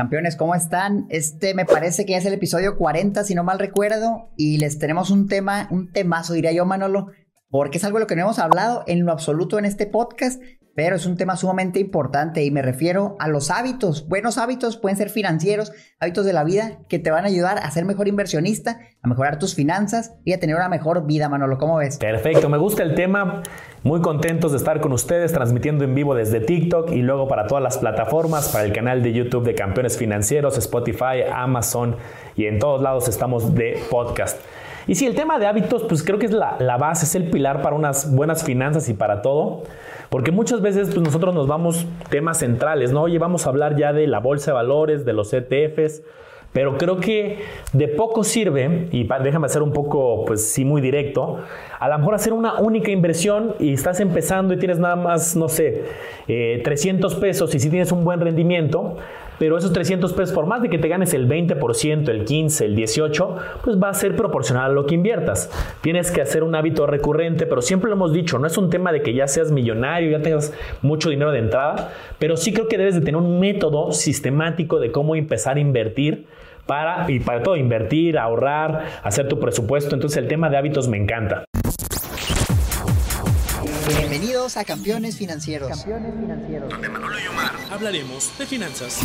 Campeones, ¿cómo están? Este me parece que es el episodio 40, si no mal recuerdo, y les tenemos un tema, un temazo, diría yo, Manolo, porque es algo de lo que no hemos hablado en lo absoluto en este podcast, pero es un tema sumamente importante y me refiero a los hábitos. Buenos hábitos pueden ser financieros, hábitos de la vida que te van a ayudar a ser mejor inversionista, a mejorar tus finanzas y a tener una mejor vida, Manolo. ¿Cómo ves? Perfecto, me gusta el tema. Muy contentos de estar con ustedes transmitiendo en vivo desde TikTok y luego para todas las plataformas, para el canal de YouTube de Campeones Financieros, Spotify, Amazon y en todos lados estamos de podcast. Y sí, el tema de hábitos, pues creo que es la, la base, es el pilar para unas buenas finanzas y para todo. Porque muchas veces pues, nosotros nos vamos temas centrales, ¿no? Oye, vamos a hablar ya de la bolsa de valores, de los ETFs, pero creo que de poco sirve, y déjame ser un poco, pues sí, muy directo, a lo mejor hacer una única inversión y estás empezando y tienes nada más, no sé, 300 eh, pesos y si tienes un buen rendimiento, pero esos 300 pesos, por más de que te ganes el 20%, el 15%, el 18%, pues va a ser proporcional a lo que inviertas. Tienes que hacer un hábito recurrente, pero siempre lo hemos dicho, no es un tema de que ya seas millonario, ya tengas mucho dinero de entrada, pero sí creo que debes de tener un método sistemático de cómo empezar a invertir para, y para todo, invertir, ahorrar, hacer tu presupuesto. Entonces el tema de hábitos me encanta. Bienvenidos a Campeones Financieros. Campeones Financieros. Donde Manolo y Omar hablaremos de finanzas.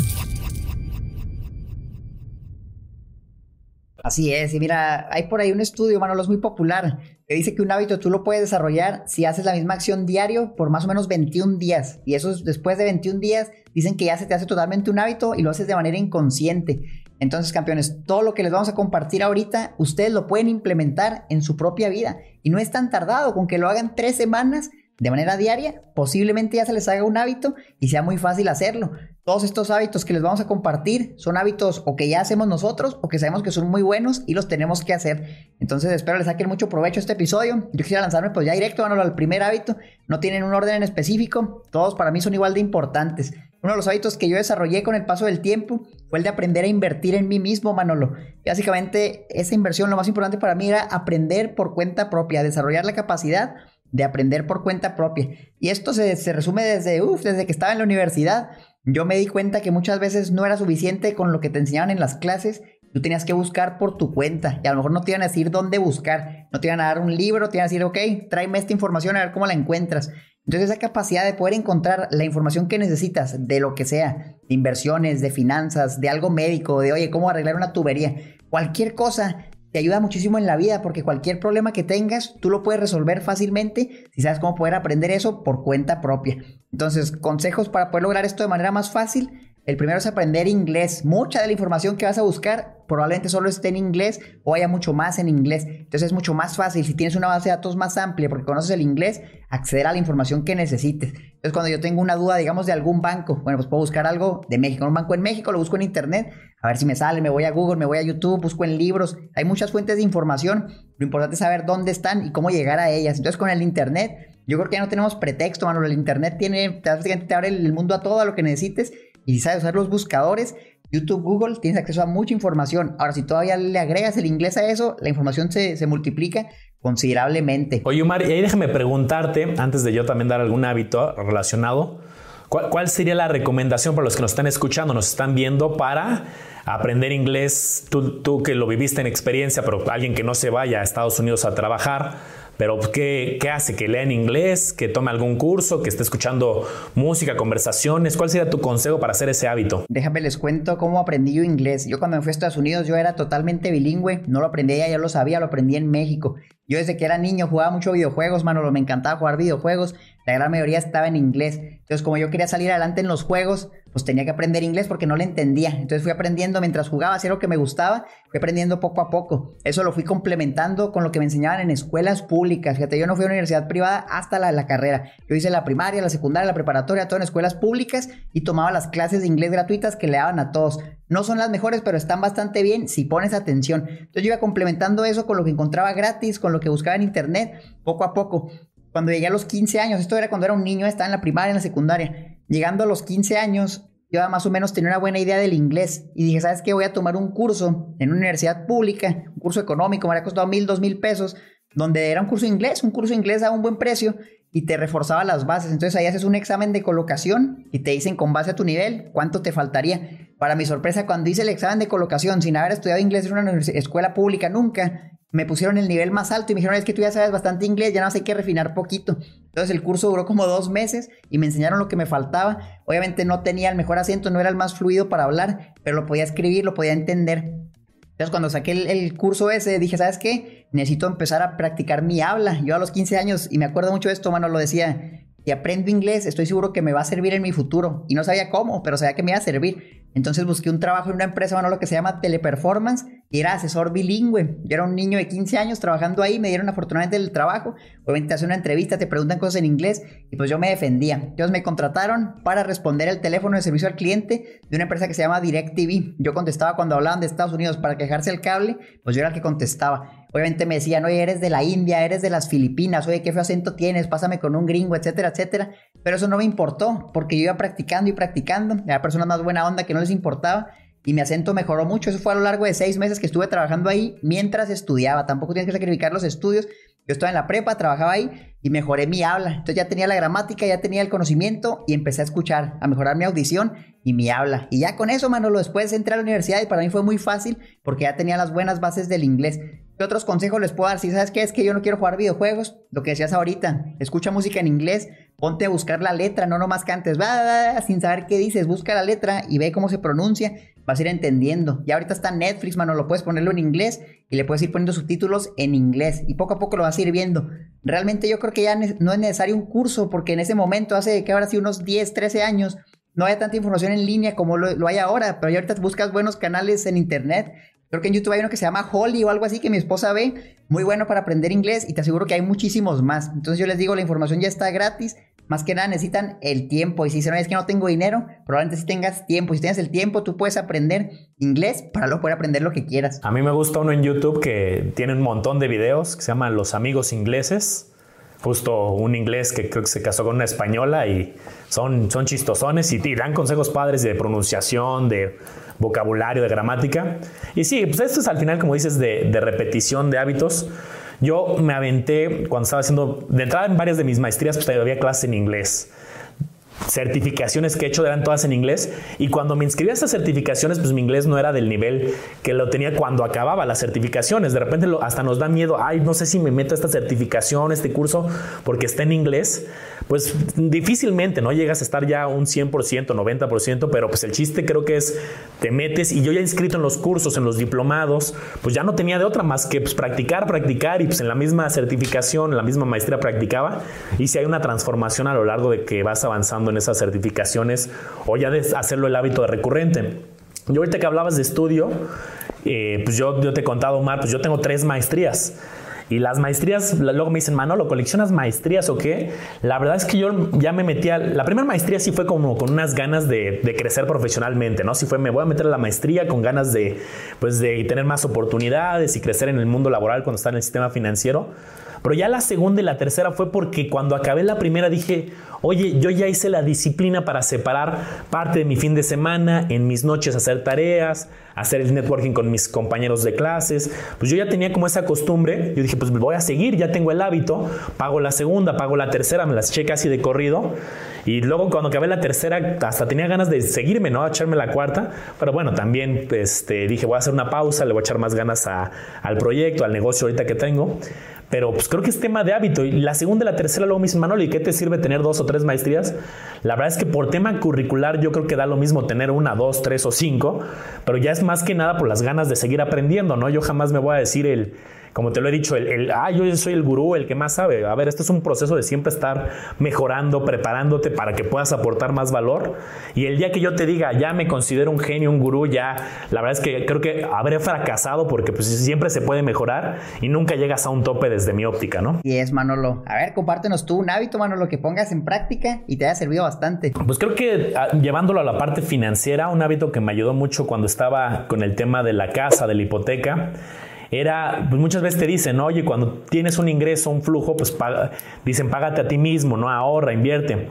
Así es, y mira, hay por ahí un estudio, Manolo, es muy popular, que dice que un hábito tú lo puedes desarrollar si haces la misma acción diario por más o menos 21 días. Y eso después de 21 días, dicen que ya se te hace totalmente un hábito y lo haces de manera inconsciente. Entonces, campeones, todo lo que les vamos a compartir ahorita, ustedes lo pueden implementar en su propia vida. Y no es tan tardado, con que lo hagan tres semanas de manera diaria, posiblemente ya se les haga un hábito y sea muy fácil hacerlo. Todos estos hábitos que les vamos a compartir son hábitos o que ya hacemos nosotros o que sabemos que son muy buenos y los tenemos que hacer. Entonces espero les saquen mucho provecho a este episodio. Yo quisiera lanzarme pues ya directo al primer hábito. No tienen un orden en específico, todos para mí son igual de importantes. Uno de los hábitos que yo desarrollé con el paso del tiempo fue el de aprender a invertir en mí mismo, Manolo. básicamente esa inversión lo más importante para mí era aprender por cuenta propia, desarrollar la capacidad de aprender por cuenta propia. Y esto se, resume desde, desde que estaba en la universidad. Yo me di cuenta que muchas veces no era suficiente con lo que te enseñaban en las clases. Tú tenías que buscar por tu cuenta y a lo mejor no te iban a decir dónde buscar. No te iban a dar un libro, te iban a decir, ok, tráeme esta información a ver cómo la encuentras. Entonces esa capacidad de poder encontrar la información que necesitas de lo que sea, de inversiones, de finanzas, de algo médico, de oye, cómo arreglar una tubería, cualquier cosa te ayuda muchísimo en la vida porque cualquier problema que tengas, tú lo puedes resolver fácilmente si sabes cómo poder aprender eso por cuenta propia. Entonces, consejos para poder lograr esto de manera más fácil. El primero es aprender inglés. Mucha de la información que vas a buscar probablemente solo esté en inglés o haya mucho más en inglés. Entonces es mucho más fácil si tienes una base de datos más amplia porque conoces el inglés, acceder a la información que necesites. Entonces cuando yo tengo una duda, digamos, de algún banco, bueno, pues puedo buscar algo de México, un banco en México, lo busco en internet, a ver si me sale, me voy a Google, me voy a YouTube, busco en libros. Hay muchas fuentes de información. Lo importante es saber dónde están y cómo llegar a ellas. Entonces con el internet, yo creo que ya no tenemos pretexto, Manuel. El internet tiene, te abre el mundo a todo lo que necesites y sabes usar los buscadores, YouTube, Google, tienes acceso a mucha información. Ahora, si todavía le agregas el inglés a eso, la información se, multiplica considerablemente. Oye, Omar, y ahí déjame preguntarte, antes de yo también dar algún hábito relacionado, ¿cuál, sería la recomendación para los que nos están escuchando, nos están viendo para aprender inglés? Tú, tú que lo viviste en experiencia, pero alguien que no se vaya a Estados Unidos a trabajar, pero ¿qué, ¿qué, hace? ¿Que lea en inglés? ¿Que tome algún curso? ¿Que esté escuchando música, conversaciones? ¿Cuál sería tu consejo para hacer ese hábito? Déjame les cuento cómo aprendí yo inglés. Yo cuando me fui a Estados Unidos yo era totalmente bilingüe. No lo aprendí allá, ya lo sabía, lo aprendí en México. Yo desde que era niño jugaba mucho videojuegos, mano, me encantaba jugar videojuegos. La gran mayoría estaba en inglés. Entonces, como yo quería salir adelante en los juegos, pues tenía que aprender inglés porque no le entendía. Entonces fui aprendiendo mientras jugaba, hacía lo que me gustaba, fui aprendiendo poco a poco. Eso lo fui complementando con lo que me enseñaban en escuelas públicas. Fíjate, yo no fui a una universidad privada hasta la, la carrera. Yo hice la primaria, la secundaria, la preparatoria, todo en escuelas públicas y tomaba las clases de inglés gratuitas que le daban a todos. No son las mejores, pero están bastante bien si pones atención. Entonces yo iba complementando eso con lo que encontraba gratis, con lo que buscaba en internet, poco a poco. Cuando llegué a los 15 años, esto era cuando era un niño, estaba en la primaria, en la secundaria llegando a los 15 años, yo más o menos tenía una buena idea del inglés y dije, ¿sabes qué? Voy a tomar un curso en una universidad pública, un curso económico, me había costado mil, dos mil pesos, donde era un curso inglés, un curso inglés a un buen precio y te reforzaba las bases. Entonces ahí haces un examen de colocación y te dicen con base a tu nivel cuánto te faltaría. Para mi sorpresa, cuando hice el examen de colocación, sin haber estudiado inglés en una escuela pública nunca, me pusieron el nivel más alto y me dijeron, es que tú ya sabes bastante inglés, ya no sé qué refinar poquito. Entonces el curso duró como dos meses y me enseñaron lo que me faltaba. Obviamente no tenía el mejor acento, no era el más fluido para hablar, pero lo podía escribir, lo podía entender. Entonces cuando saqué el, curso ese, dije, ¿sabes qué? Necesito empezar a practicar mi habla. Yo a los 15 años, y me acuerdo mucho de esto, mano, lo decía, y aprendo inglés, estoy seguro que me va a servir en mi futuro. Y no sabía cómo, pero sabía que me iba a servir. Entonces busqué un trabajo en una empresa, bueno, lo que se llama Teleperformance, y era asesor bilingüe. Yo era un niño de 15 años trabajando ahí, me dieron afortunadamente el trabajo. Obviamente te hacen una entrevista, te preguntan cosas en inglés, y pues yo me defendía. Entonces me contrataron para responder el teléfono de servicio al cliente de una empresa que se llama DirecTV. Yo contestaba cuando hablaban de Estados Unidos para quejarse el cable, pues yo era el que contestaba. Obviamente me decían, oye, eres de la India, eres de las Filipinas, oye, qué feo acento tienes, pásame con un gringo, etcétera, etcétera. Pero eso no me importó, porque yo iba practicando y practicando. Era personas más buena onda que no les importaba y mi acento mejoró mucho. Eso fue a lo largo de seis meses que estuve trabajando ahí mientras estudiaba. Tampoco tienes que sacrificar los estudios. Yo estaba en la prepa, trabajaba ahí y mejoré mi habla. Entonces ya tenía la gramática, ya tenía el conocimiento y empecé a escuchar, a mejorar mi audición y mi habla. Y ya con eso, Manolo, después entré a la universidad y para mí fue muy fácil porque ya tenía las buenas bases del inglés. ¿Qué otros consejos les puedo dar? Si sabes qué es que yo no quiero jugar videojuegos, lo que decías ahorita, escucha música en inglés, ponte a buscar la letra, no nomás cantes, va, sin saber qué dices, busca la letra y ve cómo se pronuncia, vas a ir entendiendo. Ya ahorita está Netflix, mano, lo puedes ponerlo en inglés y le puedes ir poniendo subtítulos en inglés y poco a poco lo vas a ir viendo. Realmente yo creo que ya no es necesario un curso porque en ese momento, hace que ahora sí unos 10, 13 años, no había tanta información en línea como lo, lo hay ahora, pero ya ahorita buscas buenos canales en internet Creo que en YouTube hay uno que se llama Holly o algo así que mi esposa ve. Muy bueno para aprender inglés y te aseguro que hay muchísimos más. Entonces yo les digo, la información ya está gratis. Más que nada necesitan el tiempo. Y si dicen, es que no tengo dinero, probablemente si tengas tiempo. Si tienes el tiempo, tú puedes aprender inglés para luego poder aprender lo que quieras. A mí me gusta uno en YouTube que tiene un montón de videos que se llaman Los Amigos Ingleses. Justo un inglés que creo que se casó con una española y son, son chistosones y, y dan consejos padres de pronunciación, de vocabulario, de gramática. Y sí, pues esto es al final, como dices, de, de repetición de hábitos. Yo me aventé cuando estaba haciendo, de entrada en varias de mis maestrías, pues había clases en inglés certificaciones que he hecho eran todas en inglés y cuando me inscribí a estas certificaciones pues mi inglés no era del nivel que lo tenía cuando acababa las certificaciones de repente hasta nos da miedo ay no sé si me meto a esta certificación este curso porque está en inglés pues difícilmente no llegas a estar ya un 100% 90% pero pues el chiste creo que es te metes y yo ya inscrito en los cursos en los diplomados pues ya no tenía de otra más que pues, practicar practicar y pues en la misma certificación en la misma maestría practicaba y si hay una transformación a lo largo de que vas avanzando en esas certificaciones o ya de hacerlo el hábito recurrente. Yo ahorita que hablabas de estudio, eh, pues yo, yo te he contado, Omar, pues yo tengo tres maestrías. Y las maestrías, luego me dicen, Manolo, ¿coleccionas maestrías o qué? La verdad es que yo ya me metí a... La primera maestría sí fue como con unas ganas de, de, crecer profesionalmente, ¿no? Sí fue, me voy a meter a la maestría con ganas de, pues, de tener más oportunidades y crecer en el mundo laboral cuando está en el sistema financiero. Pero ya la segunda y la tercera fue porque cuando acabé la primera dije, oye, yo ya hice la disciplina para separar parte de mi fin de semana, en mis noches hacer tareas, hacer el networking con mis compañeros de clases. Pues yo ya tenía como esa costumbre. Yo dije, pues voy a seguir, ya tengo el hábito. Pago la segunda, pago la tercera, me las eché casi de corrido. Y luego cuando acabé la tercera, hasta tenía ganas de seguirme, ¿no? A echarme la cuarta. Pero bueno, también este, dije, voy a hacer una pausa, le voy a echar más ganas al proyecto, al negocio ahorita que tengo. Pero pues creo que es tema de hábito. Y la segunda y la tercera luego Manolo, ¿y qué te sirve tener dos o tres maestrías? La verdad es que por tema curricular yo creo que da lo mismo tener una, dos, tres o cinco, pero ya es más que nada por las ganas de seguir aprendiendo, ¿no? Yo jamás me voy a decir el como te lo he dicho, el, ah, yo soy el gurú, el que más sabe. A ver, esto es un proceso de siempre estar mejorando, preparándote para que puedas aportar más valor. Y el día que yo te diga, ya me considero un genio, un gurú, ya la verdad es que creo que habré fracasado porque pues siempre se puede mejorar y nunca llegas a un tope desde mi óptica, ¿no? Y es, Manolo. A ver, compártenos tú un hábito, Manolo, que pongas en práctica y te haya servido bastante. Pues creo que ah, llevándolo a la parte financiera, un hábito que me ayudó mucho cuando estaba con el tema de la casa, de la hipoteca, era, pues muchas veces te dicen, oye, cuando tienes un ingreso, un flujo, pues dicen, págate a ti mismo, no ahorra, invierte.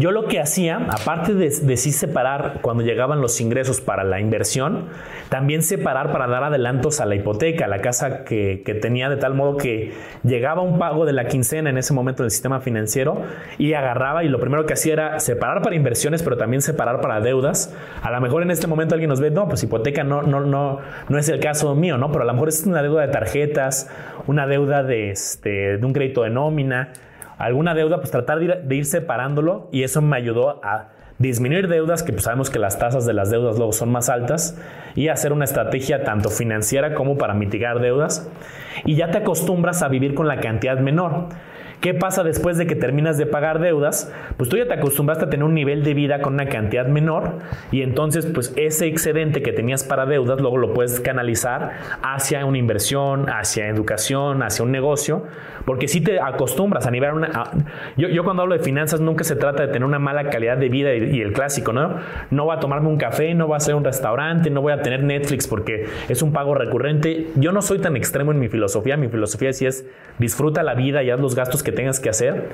Yo lo que hacía, aparte de, de sí separar cuando llegaban los ingresos para la inversión, también separar para dar adelantos a la hipoteca, la casa que, que, tenía, de tal modo que llegaba un pago de la quincena en ese momento del sistema financiero y agarraba y lo primero que hacía era separar para inversiones, pero también separar para deudas. A lo mejor en este momento alguien nos ve, no, pues hipoteca no, no, no, no es el caso mío, ¿no? Pero a lo mejor es una deuda de tarjetas, una deuda de, este, de un crédito de nómina alguna deuda, pues tratar de ir, separándolo y eso me ayudó a disminuir deudas, que pues sabemos que las tasas de las deudas luego son más altas, y hacer una estrategia tanto financiera como para mitigar deudas. Y ya te acostumbras a vivir con la cantidad menor. ¿Qué pasa después de que terminas de pagar deudas? Pues tú ya te acostumbraste a tener un nivel de vida con una cantidad menor y entonces pues ese excedente que tenías para deudas luego lo puedes canalizar hacia una inversión, hacia educación, hacia un negocio, porque si te acostumbras a nivel una... yo, yo, cuando hablo de finanzas nunca se trata de tener una mala calidad de vida y, el clásico, ¿no? No voy a tomarme un café, no voy a hacer un restaurante, no voy a tener Netflix porque es un pago recurrente. Yo no soy tan extremo en mi filosofía, mi filosofía sí es disfruta la vida y haz los gastos que tengas que hacer,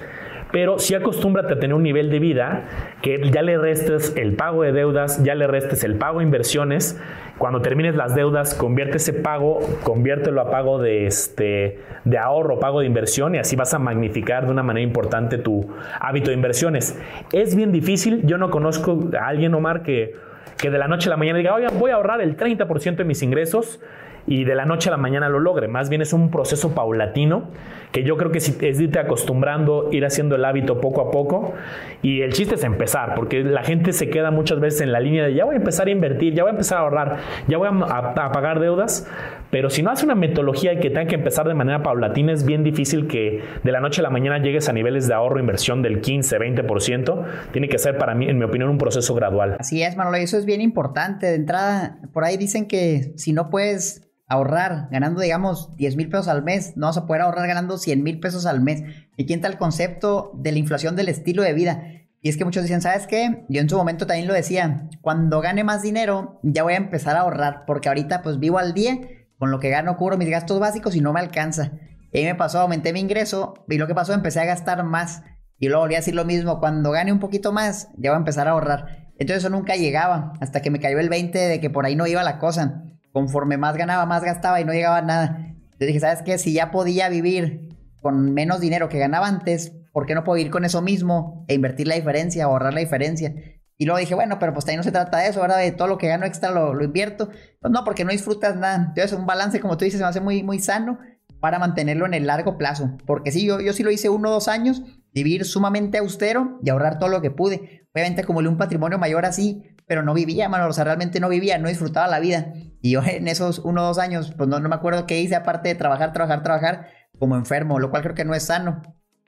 pero sí acostúmbrate a tener un nivel de vida que ya le restes el pago de deudas, ya le restes el pago de inversiones. Cuando termines las deudas, convierte ese pago, conviértelo a pago de, este, de ahorro, pago de inversión y así vas a magnificar de una manera importante tu hábito de inversiones. Es bien difícil, yo no conozco a alguien, Omar, que, que de la noche a la mañana diga, voy a ahorrar el 30% de mis ingresos y de la noche a la mañana lo logre. Más bien es un proceso paulatino que yo creo que es irte acostumbrando, ir haciendo el hábito poco a poco. Y el chiste es empezar, porque la gente se queda muchas veces en la línea de ya voy a empezar a invertir, ya voy a empezar a ahorrar, ya voy a, pagar deudas. Pero si no hace una metodología y que tenga que empezar de manera paulatina, es bien difícil que de la noche a la mañana llegues a niveles de ahorro, inversión del 15, 20%. Tiene que ser para mí, en mi opinión, un proceso gradual. Así es, Manolo, eso es bien importante. De entrada, por ahí dicen que si no puedes ahorrar ganando, digamos, 10 mil pesos al mes, no vas a poder ahorrar ganando 100 mil pesos al mes. Y quién está el concepto de la inflación del estilo de vida. Y es que muchos dicen, ¿sabes qué? Yo en su momento también lo decía, cuando gane más dinero ya voy a empezar a ahorrar, porque ahorita pues vivo al día, con lo que gano cubro mis gastos básicos y no me alcanza. Y ahí me pasó, aumenté mi ingreso y lo que pasó, empecé a gastar más. Y luego volví a decir lo mismo, cuando gane un poquito más, ya voy a empezar a ahorrar. Entonces eso nunca llegaba, hasta que me cayó el 20 de que por ahí no iba la cosa conforme más ganaba, más gastaba y no llegaba a nada. Le dije, ¿sabes qué? Si ya podía vivir con menos dinero que ganaba antes, ¿por qué no puedo vivir con eso mismo e invertir la diferencia, ahorrar la diferencia? Y luego dije, bueno, pero pues ahí no se trata de eso, ¿verdad? De todo lo que gano extra lo, lo invierto. Pues no, porque no disfrutas nada. Entonces, un balance, como tú dices, me hace muy, muy sano para mantenerlo en el largo plazo. Porque sí, yo, yo sí lo hice uno o dos años, vivir sumamente austero y ahorrar todo lo que pude. Obviamente acumulé un patrimonio mayor así, pero no vivía, mano, o sea, realmente no vivía, no disfrutaba la vida. Y yo en esos uno o dos años, pues no, no me acuerdo qué hice aparte de trabajar, trabajar, trabajar como enfermo, lo cual creo que no es sano.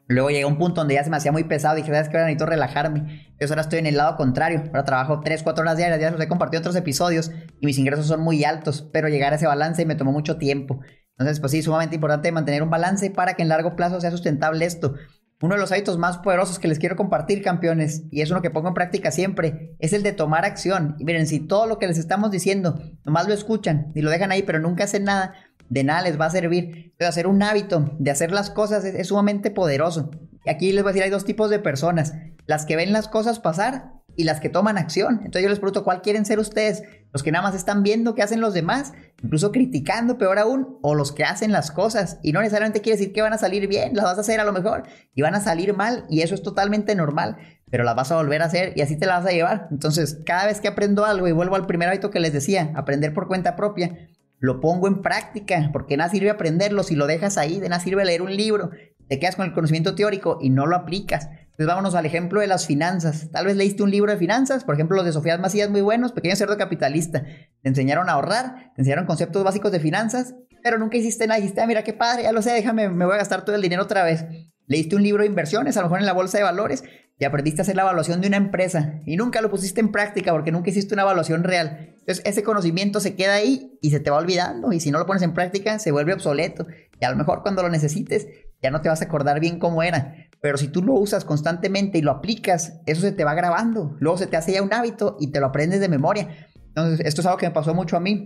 Luego llegué a un punto donde ya se me hacía muy pesado. Dije, ¿sabes qué? Ahora necesito relajarme. Yo ahora estoy en el lado contrario. Ahora trabajo 3, 4 horas diarias. Ya los he compartido otros episodios y mis ingresos son muy altos. Pero llegar a ese balance me tomó mucho tiempo. Entonces, pues sí, sumamente importante mantener un balance para que en largo plazo sea sustentable esto. Uno de los hábitos más poderosos que les quiero compartir, campeones, y es uno que pongo en práctica siempre, es el de tomar acción. Y miren, si todo lo que les estamos diciendo, nomás lo escuchan y lo dejan ahí, pero nunca hacen nada, de nada les va a servir. Pero hacer un hábito de hacer las cosas es, sumamente poderoso. Y aquí les voy a decir, hay dos tipos de personas, las que ven las cosas pasar y las que toman acción. Entonces yo les pregunto, ¿cuál quieren ser ustedes? ¿Los que nada más están viendo qué hacen los demás? Incluso criticando, peor aún, o los que hacen las cosas. Y no necesariamente quiere decir que van a salir bien, las vas a hacer a lo mejor y van a salir mal y eso es totalmente normal, pero las vas a volver a hacer y así te las vas a llevar. Entonces, cada vez que aprendo algo y vuelvo al primer hábito que les decía, aprender por cuenta propia, lo pongo en práctica, porque nada sirve aprenderlo si lo dejas ahí, de nada sirve leer un libro, te quedas con el conocimiento teórico y no lo aplicas. Entonces vámonos al ejemplo de las finanzas. Tal vez leíste un libro de finanzas, por ejemplo los de Sofía Macías muy buenos, Pequeño Cerdo Capitalista. Te enseñaron a ahorrar, te enseñaron conceptos básicos de finanzas, pero nunca hiciste nada. Dijiste, ah, mira qué padre, ya lo sé, déjame, me voy a gastar todo el dinero otra vez. Leíste un libro de inversiones, a lo mejor en la bolsa de valores, y aprendiste a hacer la evaluación de una empresa y nunca lo pusiste en práctica porque nunca hiciste una evaluación real. Entonces ese conocimiento se queda ahí y se te va olvidando y si no lo pones en práctica se vuelve obsoleto y a lo mejor cuando lo necesites ya no te vas a acordar bien cómo era. Pero si tú lo usas constantemente y lo aplicas, eso se te va grabando. Luego se te hace ya un hábito y te lo aprendes de memoria. Entonces, esto es algo que me pasó mucho a mí.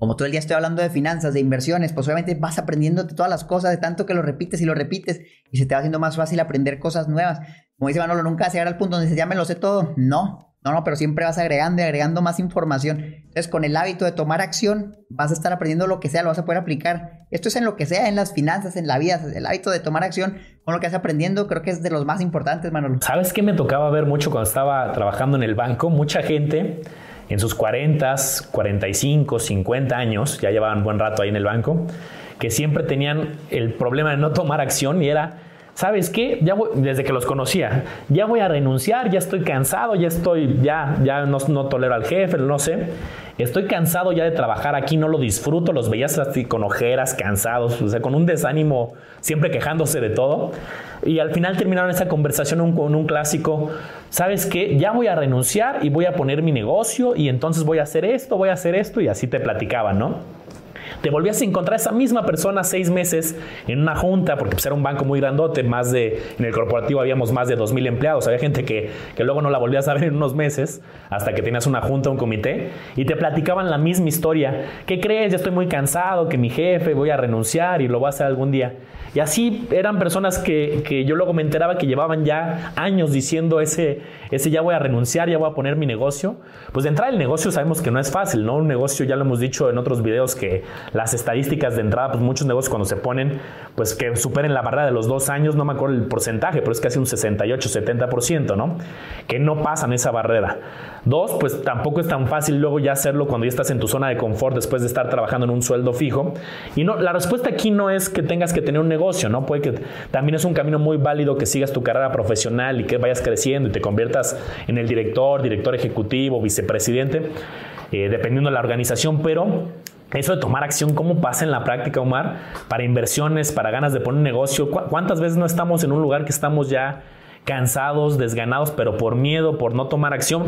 como todo el día estoy hablando de finanzas, de inversiones, pues obviamente vas aprendiendo de todas las cosas, de tanto que lo repites y lo repites, y se te va haciendo más fácil aprender cosas nuevas. Como dice Manolo, nunca vas a llegar al punto donde dices, ya me lo sé todo. No, no, no, pero siempre vas agregando y agregando más información. Entonces, con el hábito de tomar acción, vas a estar aprendiendo lo que sea, lo vas a poder aplicar. Esto es en lo que sea, en las finanzas, en la vida. El hábito de tomar acción con lo que vas aprendiendo, creo que es de los más importantes, Manolo. ¿Sabes qué me tocaba ver mucho cuando estaba trabajando en el banco? Mucha gente en sus 40, 45, 50 años, ya llevaban buen rato ahí en el banco, que siempre tenían el problema de no tomar acción y era ¿sabes qué? Ya desde que los conocía, ya voy a renunciar, ya estoy cansado, ya estoy, ya, ya no, no, tolero al jefe, no sé. Estoy cansado ya de trabajar aquí, no lo disfruto, los veías así con ojeras, cansados, o sea, con un desánimo, siempre quejándose de todo. Y al final terminaron esa conversación con un clásico, ¿sabes qué? Ya voy a renunciar y voy a poner mi negocio y entonces voy a hacer esto, voy a hacer esto y así te platicaban, ¿no? Te volvías a encontrar esa misma persona seis meses en una junta, porque pues, era un banco muy grandote, más de, en el corporativo habíamos más de 2.000 empleados, había gente que, que luego no la volvías a ver en unos meses, hasta que tenías una junta, un comité, y te platicaban la misma historia. ¿Qué crees? Ya estoy muy cansado, que mi jefe voy a renunciar y lo voy a hacer algún día. Y así eran personas que, que, yo luego me enteraba que llevaban ya años diciendo ese, ese ya voy a renunciar, ya voy a poner mi negocio. Pues de entrar el negocio sabemos que no es fácil, ¿no? Un negocio, ya lo hemos dicho en otros videos, que las estadísticas de entrada, pues muchos negocios cuando se ponen, pues que superen la barrera de los dos años, no me acuerdo el porcentaje, pero es casi un 68, 70%, ¿no? Que no pasan esa barrera. Dos, pues tampoco es tan fácil luego ya hacerlo cuando ya estás en tu zona de confort después de estar trabajando en un sueldo fijo. Y no, la respuesta aquí no es que tengas que tener un negocio, ¿no? Puede que también es un camino muy válido que sigas tu carrera profesional y que vayas creciendo y te conviertas en el director, director ejecutivo, vicepresidente, eh, dependiendo de la organización, pero eso de tomar acción, ¿cómo pasa en la práctica, Omar? Para inversiones, para ganas de poner un negocio. ¿Cuántas veces no estamos en un lugar que estamos ya cansados, desganados, pero por miedo, por no tomar acción.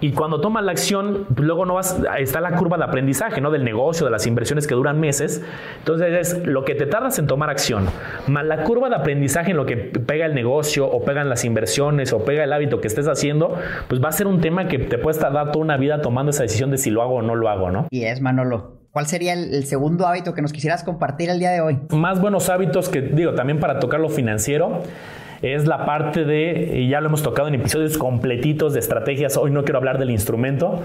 Y cuando tomas la acción, luego no vas, está la curva de aprendizaje, ¿no? Del negocio, de las inversiones que duran meses. Entonces es lo que te tardas en tomar acción, más la curva de aprendizaje en lo que pega el negocio, o pegan las inversiones, o pega el hábito que estés haciendo, pues va a ser un tema que te puede tardar toda una vida tomando esa decisión de si lo hago o no lo hago, ¿no? Y es, Manolo. ¿Cuál sería el, segundo hábito que nos quisieras compartir el día de hoy? Más buenos hábitos que digo, también para tocar lo financiero es la parte de, y ya lo hemos tocado en episodios completitos de estrategias, hoy no quiero hablar del instrumento,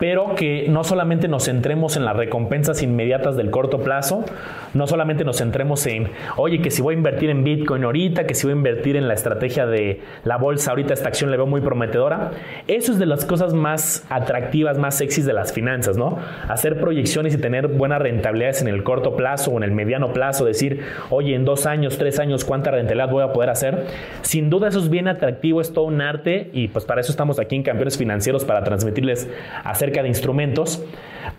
pero que no solamente nos centremos en las recompensas inmediatas del corto plazo, no solamente nos centremos en, oye, que si voy a invertir en Bitcoin ahorita, que si voy a invertir en la estrategia de la bolsa ahorita, esta acción le veo muy prometedora. Eso es de las cosas más atractivas, más sexys de las finanzas, ¿no? Hacer proyecciones y tener buenas rentabilidades en el corto plazo o en el mediano plazo, decir, oye, en dos años, tres años, ¿cuánta rentabilidad voy a poder hacer? Sin duda eso es bien atractivo, es todo un arte y pues para eso estamos aquí en Campeones Financieros, para transmitirles de instrumentos,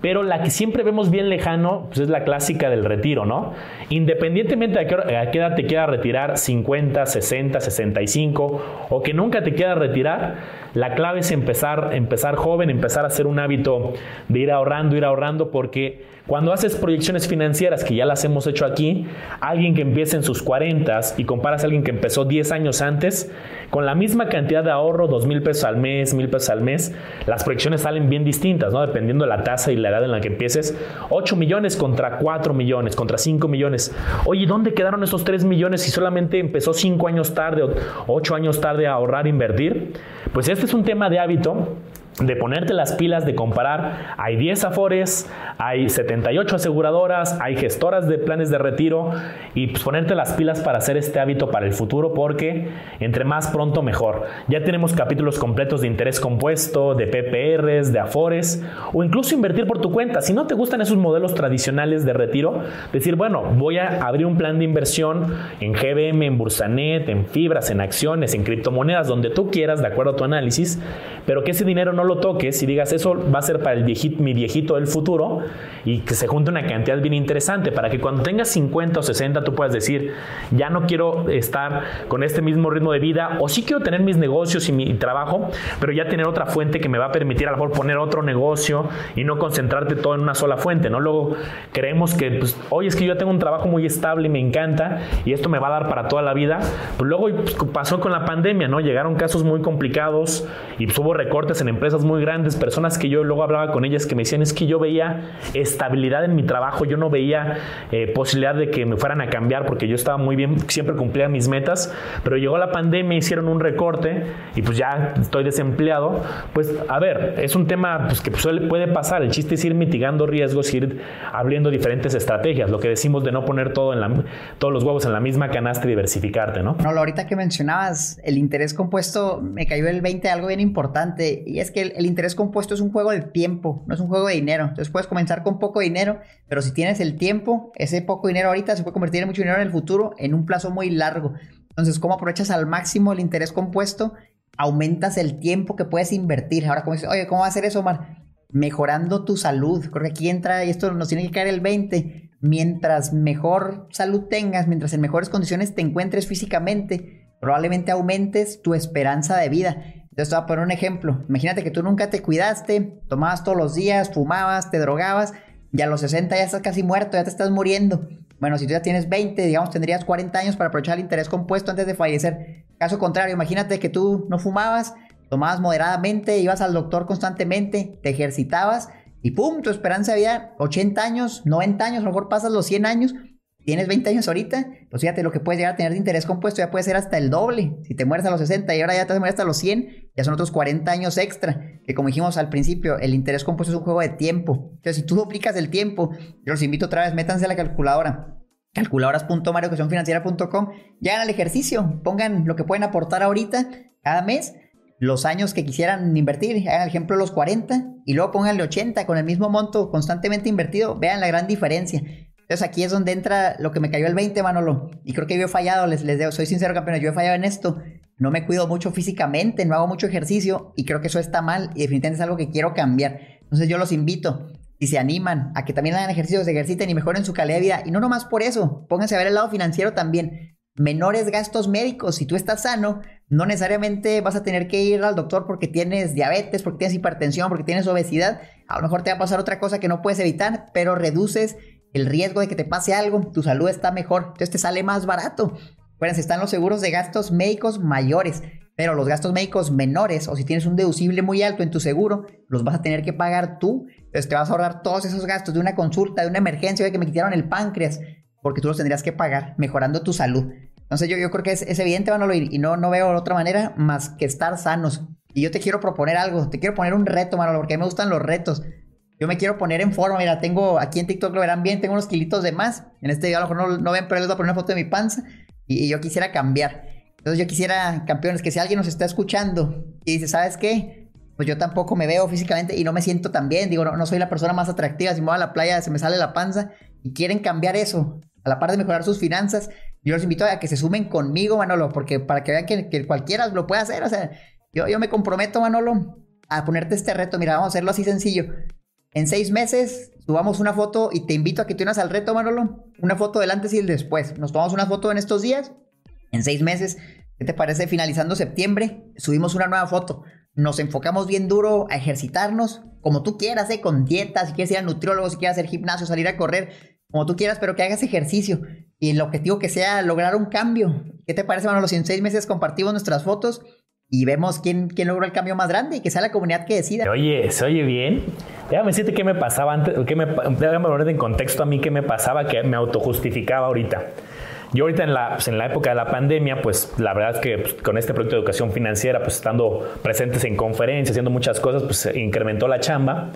pero la que siempre vemos bien lejano pues es la clásica del retiro, ¿no? Independientemente de a qué edad te quieras retirar, 50, 60, 65, o que nunca te quieras retirar, la clave es empezar, empezar joven, empezar a hacer un hábito de ir ahorrando, ir ahorrando, porque cuando haces proyecciones financieras, que ya las hemos hecho aquí, alguien que empieza en sus 40 y comparas a alguien que empezó 10 años antes, con la misma cantidad de ahorro, 2 mil pesos al mes, mil pesos al mes, las proyecciones salen bien distintas, ¿no? Dependiendo de la tasa y la edad en la que empieces. 8 millones contra 4 millones, contra 5 millones. Oye, ¿dónde quedaron esos 3 millones si solamente empezó 5 años tarde o 8 años tarde a ahorrar e invertir? Pues este es un tema de hábito de ponerte las pilas, de comparar. Hay 10 afores, hay 78 aseguradoras, hay gestoras de planes de retiro y pues ponerte las pilas para hacer este hábito para el futuro porque entre más pronto mejor. Ya tenemos capítulos completos de interés compuesto, de PPRs, de afores o incluso invertir por tu cuenta. Si no te gustan esos modelos tradicionales de retiro, decir, bueno, voy a abrir un plan de inversión en GBM, en Bursanet, en fibras, en acciones, en criptomonedas, donde tú quieras, de acuerdo a tu análisis, pero que ese dinero no lo toques y digas, eso va a ser para el viejito, mi viejito del futuro y que se junte una cantidad bien interesante para que cuando tengas 50 o 60 tú puedas decir, ya no quiero estar con este mismo ritmo de vida o sí quiero tener mis negocios y mi trabajo, pero ya tener otra fuente que me va a permitir a lo mejor poner otro negocio y no concentrarte todo en una sola fuente, ¿no? Luego creemos que, pues, oye, es que yo tengo un trabajo muy estable y me encanta y esto me va a dar para toda la vida. Pues luego pues, pasó con la pandemia, ¿no? Llegaron casos muy complicados y pues, hubo recortes en empresas muy grandes, personas que yo luego hablaba con ellas que me decían es que yo veía estabilidad en mi trabajo, yo no veía eh, posibilidad de que me fueran a cambiar porque yo estaba muy bien, siempre cumplía mis metas, pero llegó la pandemia, hicieron un recorte y pues ya estoy desempleado. Pues a ver, es un tema pues, que puede pasar, el chiste es ir mitigando riesgos, ir abriendo diferentes estrategias, lo que decimos de no poner todo en la, todos los huevos en la misma canasta y diversificarte, ¿no? No, ahorita que mencionabas el interés compuesto, me cayó el 20 de algo bien importante y es que el, interés compuesto es un juego de tiempo, no es un juego de dinero. Entonces puedes comenzar con poco dinero, pero si tienes el tiempo, ese poco dinero ahorita se puede convertir en mucho dinero en el futuro en un plazo muy largo. Entonces, ¿cómo aprovechas al máximo el interés compuesto? Aumentas el tiempo que puedes invertir. Ahora, como dices, oye, ¿cómo va a hacer eso, Omar? Mejorando tu salud. Creo que aquí entra, y esto nos tiene que caer el 20. Mientras mejor salud tengas, mientras en mejores condiciones te encuentres físicamente, probablemente aumentes tu esperanza de vida. Entonces te voy a poner un ejemplo. Imagínate que tú nunca te cuidaste, tomabas todos los días, fumabas, te drogabas, y a los 60 ya estás casi muerto, ya te estás muriendo. Bueno, si tú ya tienes 20, digamos, tendrías 40 años para aprovechar el interés compuesto antes de fallecer. Caso contrario, imagínate que tú no fumabas, tomabas moderadamente, ibas al doctor constantemente, te ejercitabas y ¡pum! Tu esperanza de vida, 80 años, 90 años, a lo mejor pasas los 100 años, tienes 20 años ahorita, pues fíjate lo que puedes llegar a tener de interés compuesto, ya puede ser hasta el doble. Si te mueres a los 60 y ahora ya te mueres hasta los 100, ya son otros 40 años extra. Que como dijimos al principio, el interés compuesto es un juego de tiempo. Entonces, si tú duplicas el tiempo, yo los invito otra vez, métanse a la calculadora calculadoras.marioecuacionfinanciera.com, ya hagan el ejercicio, pongan lo que pueden aportar ahorita cada mes, los años que quisieran invertir, hagan el ejemplo los 40 y luego pónganle 80 con el mismo monto constantemente invertido, vean la gran diferencia. Entonces aquí es donde entra lo que me cayó el 20, Manolo, y creo que yo he fallado, les, les digo, soy sincero campeones, yo he fallado en esto, no me cuido mucho físicamente, no hago mucho ejercicio y creo que eso está mal y definitivamente es algo que quiero cambiar. Entonces yo los invito, y se animan a que también hagan ejercicios, se ejerciten y mejoren su calidad de vida. Y no nomás por eso, pónganse a ver el lado financiero también. Menores gastos médicos. Si tú estás sano, no necesariamente vas a tener que ir al doctor porque tienes diabetes, porque tienes hipertensión, porque tienes obesidad. A lo mejor te va a pasar otra cosa que no puedes evitar, pero reduces el riesgo de que te pase algo. Tu salud está mejor, entonces te sale más barato. Bueno, están los seguros de gastos médicos mayores. Pero los gastos médicos menores, o si tienes un deducible muy alto en tu seguro, los vas a tener que pagar tú. Entonces te vas a ahorrar todos esos gastos de una consulta, de una emergencia, de que me quitaron el páncreas, porque tú los tendrías que pagar, mejorando tu salud. Entonces yo, yo creo que es, es evidente, Manolo, y, y no, no veo otra manera más que estar sanos. Y yo te quiero proponer algo, te quiero poner un reto, Manolo, porque a mí me gustan los retos. Yo me quiero poner en forma, mira, tengo aquí en TikTok lo verán bien, tengo unos kilitos de más. En este video a lo mejor no, no ven, pero les voy a poner una foto de mi panza y, y yo quisiera cambiar. Entonces yo quisiera, campeones, que si alguien nos está escuchando y dice, ¿sabes qué? Pues yo tampoco me veo físicamente y no me siento tan bien. Digo, no, no soy la persona más atractiva. Si me voy a la playa se me sale la panza y quieren cambiar eso. A la par de mejorar sus finanzas, yo los invito a que se sumen conmigo, Manolo, porque para que vean que, que cualquiera lo puede hacer. O sea, yo, yo me comprometo, Manolo, a ponerte este reto. Mira, vamos a hacerlo así sencillo. En seis meses subamos una foto y te invito a que te unas al reto, Manolo. Una foto del antes y el después. Nos tomamos una foto en estos días en seis meses, ¿qué te parece? Finalizando septiembre, subimos una nueva foto. Nos enfocamos bien duro a ejercitarnos, como tú quieras, ¿eh? con dieta, si quieres ir al nutriólogo, si quieres hacer gimnasio, salir a correr, como tú quieras, pero que hagas ejercicio. Y el objetivo que sea lograr un cambio. ¿Qué te parece, Manolo? Si en seis meses compartimos nuestras fotos y vemos quién, quién logró el cambio más grande y que sea la comunidad que decida. Oye, se oye bien. Déjame decirte qué me pasaba antes, qué me, déjame poner en contexto a mí qué me pasaba, que me autojustificaba ahorita. Yo ahorita en la, pues en la época de la pandemia, pues la verdad es que pues, con este proyecto de educación financiera, pues estando presentes en conferencias, haciendo muchas cosas, pues incrementó la chamba.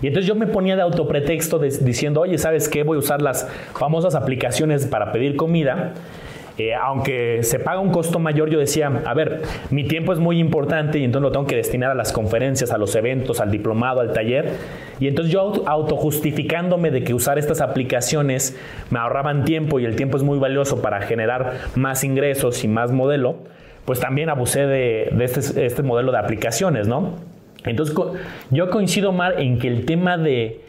Y entonces yo me ponía de autopretexto de, diciendo, oye, ¿sabes qué? Voy a usar las famosas aplicaciones para pedir comida. Eh, aunque se paga un costo mayor, yo decía, a ver, mi tiempo es muy importante y entonces lo tengo que destinar a las conferencias, a los eventos, al diplomado, al taller. Y entonces yo autojustificándome de que usar estas aplicaciones me ahorraban tiempo y el tiempo es muy valioso para generar más ingresos y más modelo, pues también abusé de, de este, este modelo de aplicaciones, ¿no? Entonces yo coincido mal en que el tema de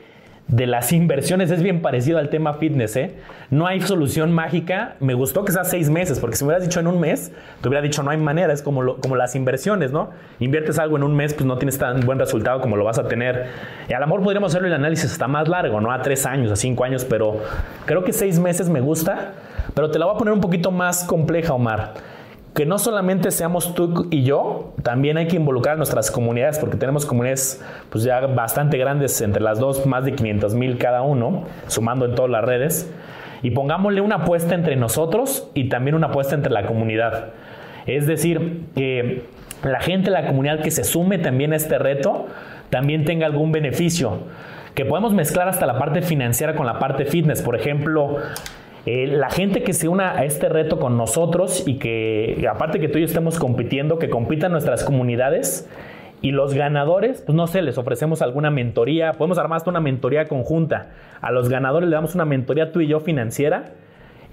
de las inversiones es bien parecido al tema fitness, ¿eh? No hay solución mágica. Me gustó que sea seis meses, porque si me hubieras dicho en un mes, te hubiera dicho no hay manera. Es como, como las inversiones, ¿no? Inviertes algo en un mes, pues no tienes tan buen resultado como lo vas a tener. Y a lo mejor podríamos hacerlo el análisis hasta más largo, ¿no? A tres años, a cinco años, pero creo que seis meses me gusta. Pero te la voy a poner un poquito más compleja, Omar. Que no solamente seamos tú y yo, también hay que involucrar a nuestras comunidades, porque tenemos comunidades pues ya bastante grandes entre las dos, más de 500 mil cada uno, sumando en todas las redes, y pongámosle una apuesta entre nosotros y también una apuesta entre la comunidad. Es decir, que la gente la comunidad que se sume también a este reto, también tenga algún beneficio, que podemos mezclar hasta la parte financiera con la parte fitness, por ejemplo, eh, la gente que se una a este reto con nosotros y que, aparte que tú y yo estemos compitiendo, que compitan nuestras comunidades y los ganadores, pues no sé, les ofrecemos alguna mentoría, podemos armar hasta una mentoría conjunta. A los ganadores le damos una mentoría tú y yo financiera,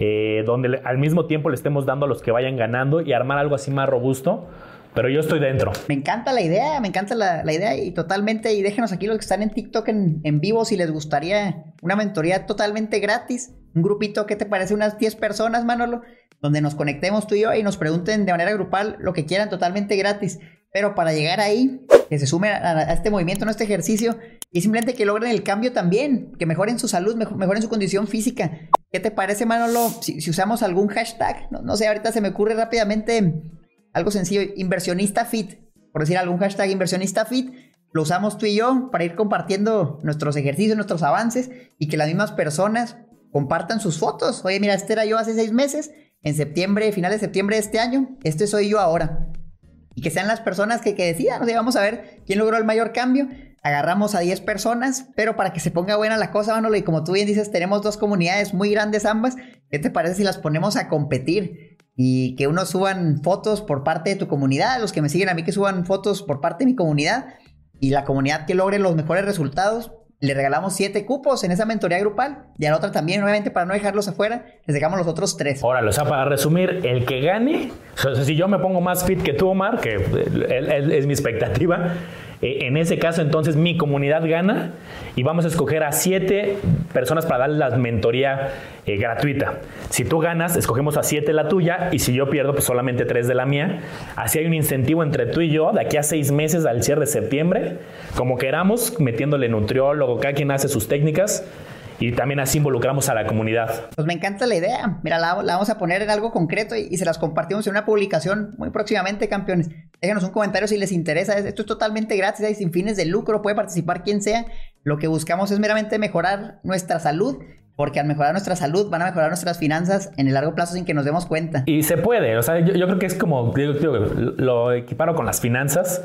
eh, donde al mismo tiempo le estemos dando a los que vayan ganando y armar algo así más robusto. Pero yo estoy dentro. Me encanta la idea, me encanta la, idea y totalmente, y déjenos aquí los que están en TikTok en, en vivo si les gustaría una mentoría totalmente gratis un grupito, ¿qué te parece? Unas 10 personas, Manolo, donde nos conectemos tú y yo y nos pregunten de manera grupal lo que quieran totalmente gratis. Pero para llegar ahí, que se sumen a, este movimiento, a este ejercicio, y simplemente que logren el cambio también, que mejoren su salud, mejoren su condición física. ¿Qué te parece, Manolo, si, usamos algún hashtag? No, no, sé, ahorita se me ocurre rápidamente algo sencillo, inversionista fit, por decir algún hashtag inversionista fit, lo usamos tú y yo para ir compartiendo nuestros ejercicios, nuestros avances, y que las mismas personas compartan sus fotos. Oye, mira, este era yo hace seis meses, en septiembre, final de septiembre de este año, este soy yo ahora. Y que sean las personas que, que decidan, o sea, vamos a ver quién logró el mayor cambio. Agarramos a 10 personas, pero para que se ponga buena la cosa, Manolo, y como tú bien dices, tenemos dos comunidades muy grandes ambas. ¿Qué te parece si las ponemos a competir? Y que unos suban fotos por parte de tu comunidad, los que me siguen a mí que suban fotos por parte de mi comunidad, y la comunidad que logre los mejores resultados, le regalamos siete cupos en esa mentoría grupal y a la otra también, nuevamente, para no dejarlos afuera, les dejamos los otros tres. Ahora, o sea, para resumir, el que gane, o sea, si yo me pongo más fit que tú, Omar, que es mi expectativa, eh, en ese caso, entonces, mi comunidad gana y vamos a escoger a siete personas para darles la mentoría eh, gratuita. Si tú ganas, escogemos a siete la tuya y si yo pierdo, pues solamente tres de la mía. Así hay un incentivo entre tú y yo de aquí a seis meses al cierre de septiembre, como queramos, metiéndole nutriólogo, cada quien hace sus técnicas y también así involucramos a la comunidad. Pues me encanta la idea. Mira, la, vamos a poner en algo concreto y, se las compartimos en una publicación muy próximamente, campeones. Déjenos un comentario si les interesa. Esto es totalmente gratis y sin fines de lucro. Puede participar quien sea. Lo que buscamos es meramente mejorar nuestra salud porque al mejorar nuestra salud van a mejorar nuestras finanzas en el largo plazo sin que nos demos cuenta. Y se puede, o sea, yo, creo que es como, lo equiparo con las finanzas.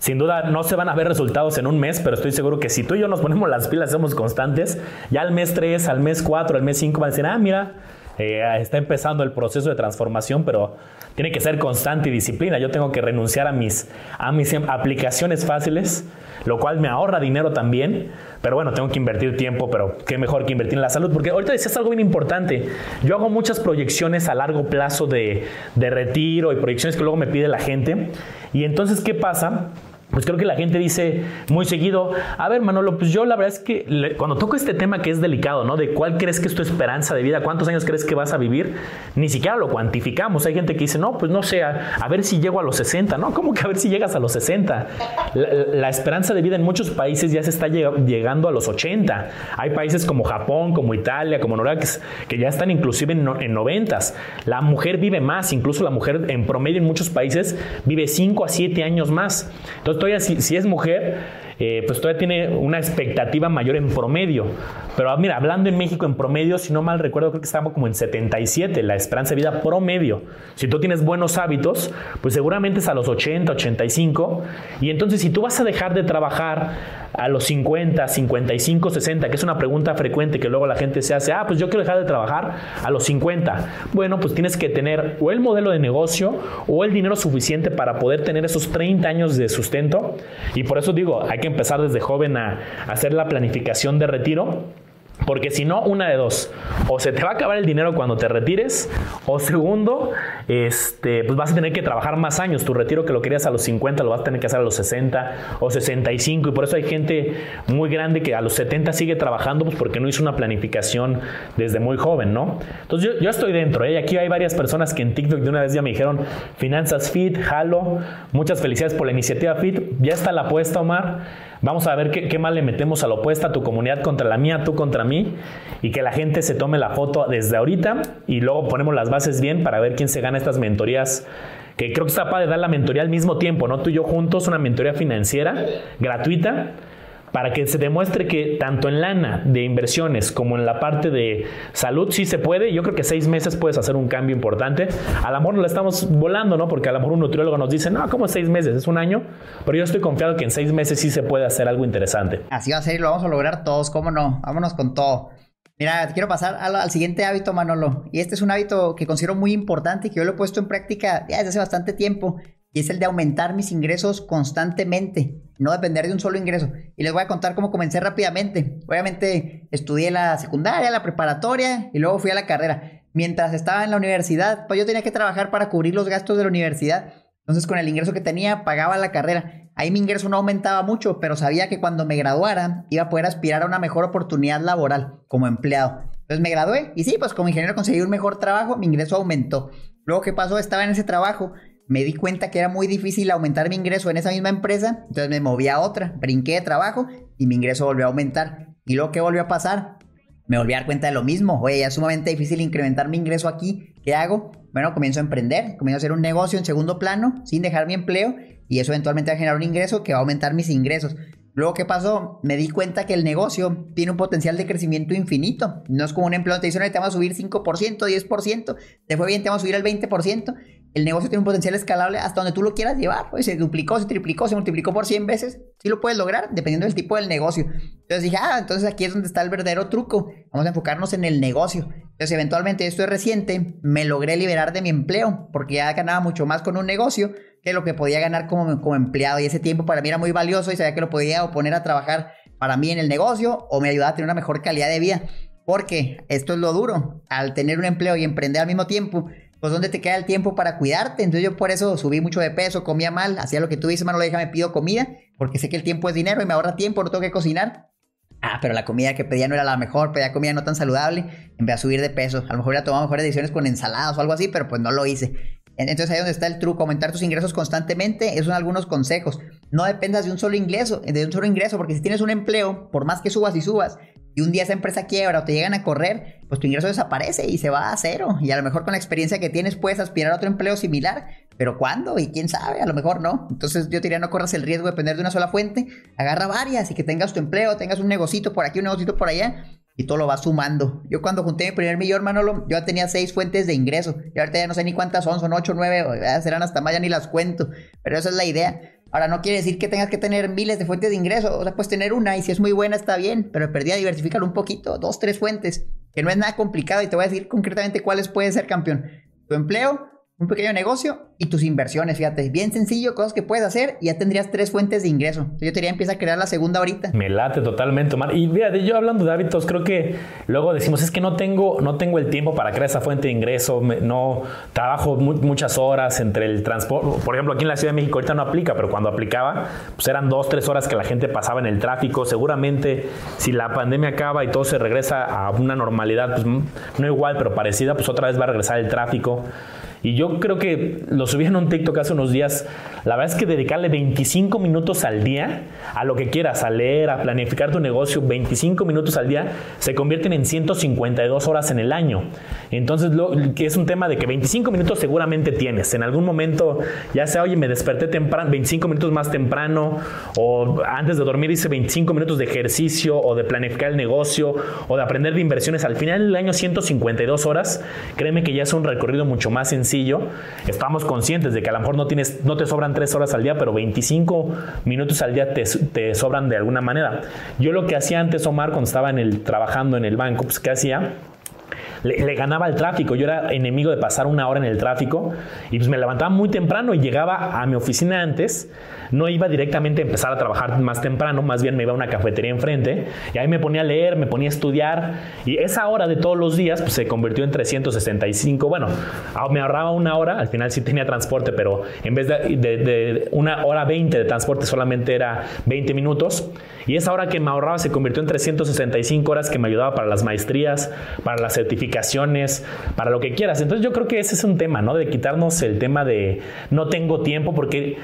Sin duda no se van a ver resultados en un mes, pero estoy seguro que si tú y yo nos ponemos las pilas, somos constantes, ya al mes 3, al mes 4, al mes 5 van a decir, ah, mira, eh, está empezando el proceso de transformación, pero tiene que ser constante y disciplina. Yo tengo que renunciar a mis, a mis aplicaciones fáciles, lo cual me ahorra dinero también. Pero bueno, tengo que invertir tiempo, pero qué mejor que invertir en la salud. Porque ahorita decías algo bien importante. Yo hago muchas proyecciones a largo plazo de, de retiro y proyecciones que luego me pide la gente. Y entonces, ¿qué pasa? Pues creo que la gente dice muy seguido, a ver Manolo, pues yo la verdad es que cuando toco este tema que es delicado, ¿no? De cuál crees que es tu esperanza de vida, cuántos años crees que vas a vivir, ni siquiera lo cuantificamos. Hay gente que dice, no, pues no sé, a, ver si llego a los 60, ¿no? ¿Cómo que a ver si llegas a los 60? La, esperanza de vida en muchos países ya se está llegando a los 80. Hay países como Japón, como Italia, como Noruega, que, ya están inclusive en, en 90. La mujer vive más, incluso la mujer en promedio en muchos países vive 5 a 7 años más. Entonces, todavía si, es mujer, eh, pues todavía tiene una expectativa mayor en promedio. Pero ah, mira, hablando en México en promedio, si no mal recuerdo, creo que estamos como en 77, la esperanza de vida promedio. Si tú tienes buenos hábitos, pues seguramente es a los 80, 85. Y entonces si tú vas a dejar de trabajar a los 50, 55, 60, que es una pregunta frecuente que luego la gente se hace, ah, pues yo quiero dejar de trabajar a los 50. Bueno, pues tienes que tener o el modelo de negocio o el dinero suficiente para poder tener esos 30 años de sustento. Y por eso digo, hay que empezar desde joven a hacer la planificación de retiro porque si no, una de dos. O se te va a acabar el dinero cuando te retires. O segundo, este, pues vas a tener que trabajar más años. Tu retiro que lo querías a los 50 lo vas a tener que hacer a los 60 o 65. Y por eso hay gente muy grande que a los 70 sigue trabajando pues porque no hizo una planificación desde muy joven, ¿no? Entonces yo, yo estoy dentro. ¿eh? Aquí hay varias personas que en TikTok de una vez ya me dijeron Finanzas Fit, Halo. Muchas felicidades por la iniciativa Fit. Ya está la apuesta, Omar Vamos a ver qué, mal le metemos a la opuesta, tu comunidad contra la mía, tú contra mí, y que la gente se tome la foto desde ahorita y luego ponemos las bases bien para ver quién se gana estas mentorías que creo que está para dar la mentoría al mismo tiempo, ¿no? Tú y yo juntos, una mentoría financiera gratuita para que se demuestre que tanto en lana de inversiones como en la parte de salud sí se puede. Yo creo que seis meses puedes hacer un cambio importante. A lo mejor no la estamos volando, ¿no? Porque a lo mejor un nutriólogo nos dice, no, ¿cómo seis meses? Es un año. Pero yo estoy confiado que en seis meses sí se puede hacer algo interesante. Así va a ser y lo vamos a lograr todos, ¿cómo no? Vámonos con todo. Mira, quiero pasar al, al, siguiente hábito, Manolo. Y este es un hábito que considero muy importante y que yo lo he puesto en práctica ya desde hace bastante tiempo. Y es el de aumentar mis ingresos constantemente, no depender de un solo ingreso. Y les voy a contar cómo comencé rápidamente. Obviamente estudié la secundaria, la preparatoria y luego fui a la carrera. Mientras estaba en la universidad, pues yo tenía que trabajar para cubrir los gastos de la universidad. Entonces con el ingreso que tenía pagaba la carrera. Ahí mi ingreso no aumentaba mucho, pero sabía que cuando me graduara iba a poder aspirar a una mejor oportunidad laboral como empleado. Entonces me gradué y sí, pues como ingeniero conseguí un mejor trabajo, mi ingreso aumentó. Luego que pasó, estaba en ese trabajo, me di cuenta que era muy difícil aumentar mi ingreso en esa misma empresa, entonces me moví a otra, brinqué de trabajo y mi ingreso volvió a aumentar. ¿Y luego qué volvió a pasar? Me volví a dar cuenta de lo mismo, oye, es sumamente difícil incrementar mi ingreso aquí, ¿qué hago? Bueno, comienzo a emprender, comienzo a hacer un negocio en segundo plano, sin dejar mi empleo y eso eventualmente va a generar un ingreso que va a aumentar mis ingresos. Luego, ¿qué pasó? Me di cuenta que el negocio tiene un potencial de crecimiento infinito. No es como un empleo, te dice, no, te vamos a subir 5%, 10%, te fue bien, te vamos a subir el 20%. El negocio tiene un potencial escalable hasta donde tú lo quieras llevar. Pues se duplicó, se triplicó, se multiplicó por 100 veces. Sí lo puedes lograr, dependiendo del tipo del negocio. Entonces dije, ah, entonces aquí es donde está el verdadero truco. Vamos a enfocarnos en el negocio. Entonces, eventualmente, esto es reciente, me logré liberar de mi empleo, porque ya ganaba mucho más con un negocio que lo que podía ganar como, como empleado. Y ese tiempo para mí era muy valioso y sabía que lo podía poner a trabajar para mí en el negocio o me ayudaba a tener una mejor calidad de vida. Porque esto es lo duro. Al tener un empleo y emprender al mismo tiempo, pues ¿dónde te queda el tiempo para cuidarte? Entonces yo por eso subí mucho de peso, comía mal, hacía lo que tú dices, mano, le me pido comida, porque sé que el tiempo es dinero y me ahorra tiempo, no tengo que cocinar. Ah, pero la comida que pedía no era la mejor, pedía comida no tan saludable, en vez de subir de peso. A lo mejor hubiera tomado mejores decisiones con ensaladas o algo así, pero pues no lo hice. Entonces ahí donde está el truco, aumentar tus ingresos constantemente, esos son algunos consejos. No dependas de un solo ingreso, de un solo ingreso, porque si tienes un empleo, por más que subas y subas, y un día esa empresa quiebra o te llegan a correr, pues tu ingreso desaparece y se va a cero. Y a lo mejor con la experiencia que tienes puedes aspirar a otro empleo similar, pero ¿cuándo? Y quién sabe, a lo mejor no. Entonces yo te diría no corras el riesgo de depender de una sola fuente, agarra varias y que tengas tu empleo, tengas un negocito por aquí, un negocito por allá y todo lo vas sumando. Yo cuando junté mi primer millón, Manolo, yo tenía seis fuentes de ingreso. Y ahorita ya no sé ni cuántas son, son ocho, nueve, serán hasta más, ya ni las cuento. Pero esa es la idea. Ahora, no quiere decir que tengas que tener miles de fuentes de ingreso. O sea, puedes tener una y si es muy buena está bien. Pero perdí a diversificar un poquito, dos, tres fuentes. Que no es nada complicado y te voy a decir concretamente cuáles pueden ser campeón. Tu empleo, un pequeño negocio y tus inversiones, fíjate, bien sencillo, cosas que puedes hacer y ya tendrías tres fuentes de ingreso. Yo te diría, empieza a crear la segunda ahorita. Me late totalmente, Omar. Y fíjate, yo hablando de hábitos, creo que luego decimos, es que no tengo, no tengo el tiempo para crear esa fuente de ingreso, no trabajo muchas horas entre el transporte. Por ejemplo, aquí en la Ciudad de México ahorita no aplica, pero cuando aplicaba, pues eran dos, tres horas que la gente pasaba en el tráfico. Seguramente, si la pandemia acaba y todo se regresa a una normalidad, pues no igual, pero parecida, pues otra vez va a regresar el tráfico. Y yo creo que lo subí en un TikTok hace unos días. La verdad es que dedicarle 25 minutos al día a lo que quieras, a leer, a planificar tu negocio, 25 minutos al día, se convierten en 152 horas en el año. Entonces, lo, que es un tema de que 25 minutos seguramente tienes. En algún momento, ya sea, oye, me desperté temprano, 25 minutos más temprano, o antes de dormir hice 25 minutos de ejercicio, o de planificar el negocio, o de aprender de inversiones. Al final del año, 152 horas, créeme que ya es un recorrido mucho más sencillo estamos conscientes de que a lo mejor no, tienes, no te sobran 3 horas al día, pero 25 minutos al día te, te sobran de alguna manera. Yo lo que hacía antes, Omar, cuando estaba en el, trabajando en el banco, pues ¿qué hacía? le, ganaba el tráfico. Yo era enemigo de pasar una hora en el tráfico y pues me levantaba muy temprano y llegaba a mi oficina antes. No iba directamente a empezar a trabajar más temprano, más bien me iba a una cafetería enfrente y ahí me ponía a leer, me ponía a estudiar y esa hora de todos los días pues, se convirtió en 365. Bueno, me ahorraba una hora, al final sí tenía transporte, pero en vez de, de una hora 20 de transporte solamente era 20 minutos y esa hora que me ahorraba se convirtió en 365 horas que me ayudaba para las maestrías, para las certificaciones, para lo que quieras. Entonces yo creo que ese es un tema, ¿no? De quitarnos el tema de no tengo tiempo, porque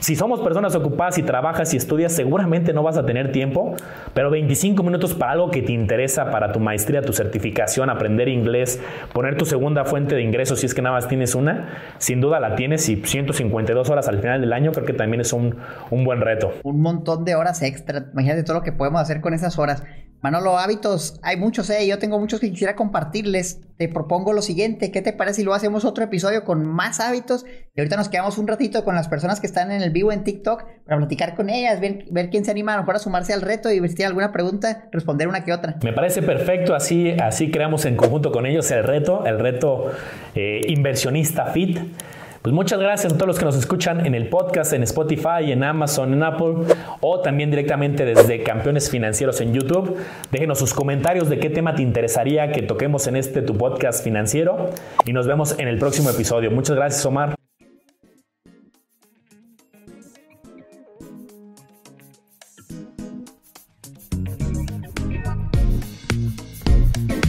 si somos personas ocupadas y trabajas y estudias, seguramente no vas a tener tiempo, pero 25 minutos para algo que te interesa, para tu maestría, tu certificación, aprender inglés, poner tu segunda fuente de ingresos si es que nada más tienes una, sin duda la tienes y 152 horas al final del año creo que también es un, un buen reto. Un montón de horas extra, imagínate todo lo que podemos hacer con esas horas. Manolo, hábitos, hay muchos, ¿eh? Yo tengo muchos que quisiera compartirles. Te propongo lo siguiente, ¿qué te parece si luego hacemos otro episodio con más hábitos? Y ahorita nos quedamos un ratito con las personas que están en el vivo en TikTok para platicar con ellas, ver, quién se anima a lo mejor a sumarse al reto y ver si tiene alguna pregunta, responder una que otra. Me parece perfecto, así, así creamos en conjunto con ellos el reto, el reto eh, inversionista fit. Pues muchas gracias a todos los que nos escuchan en el podcast, en Spotify, en Amazon, en Apple o también directamente desde Campeones Financieros en YouTube. Déjenos sus comentarios de qué tema te interesaría que toquemos en este tu podcast financiero y nos vemos en el próximo episodio. Muchas gracias Omar.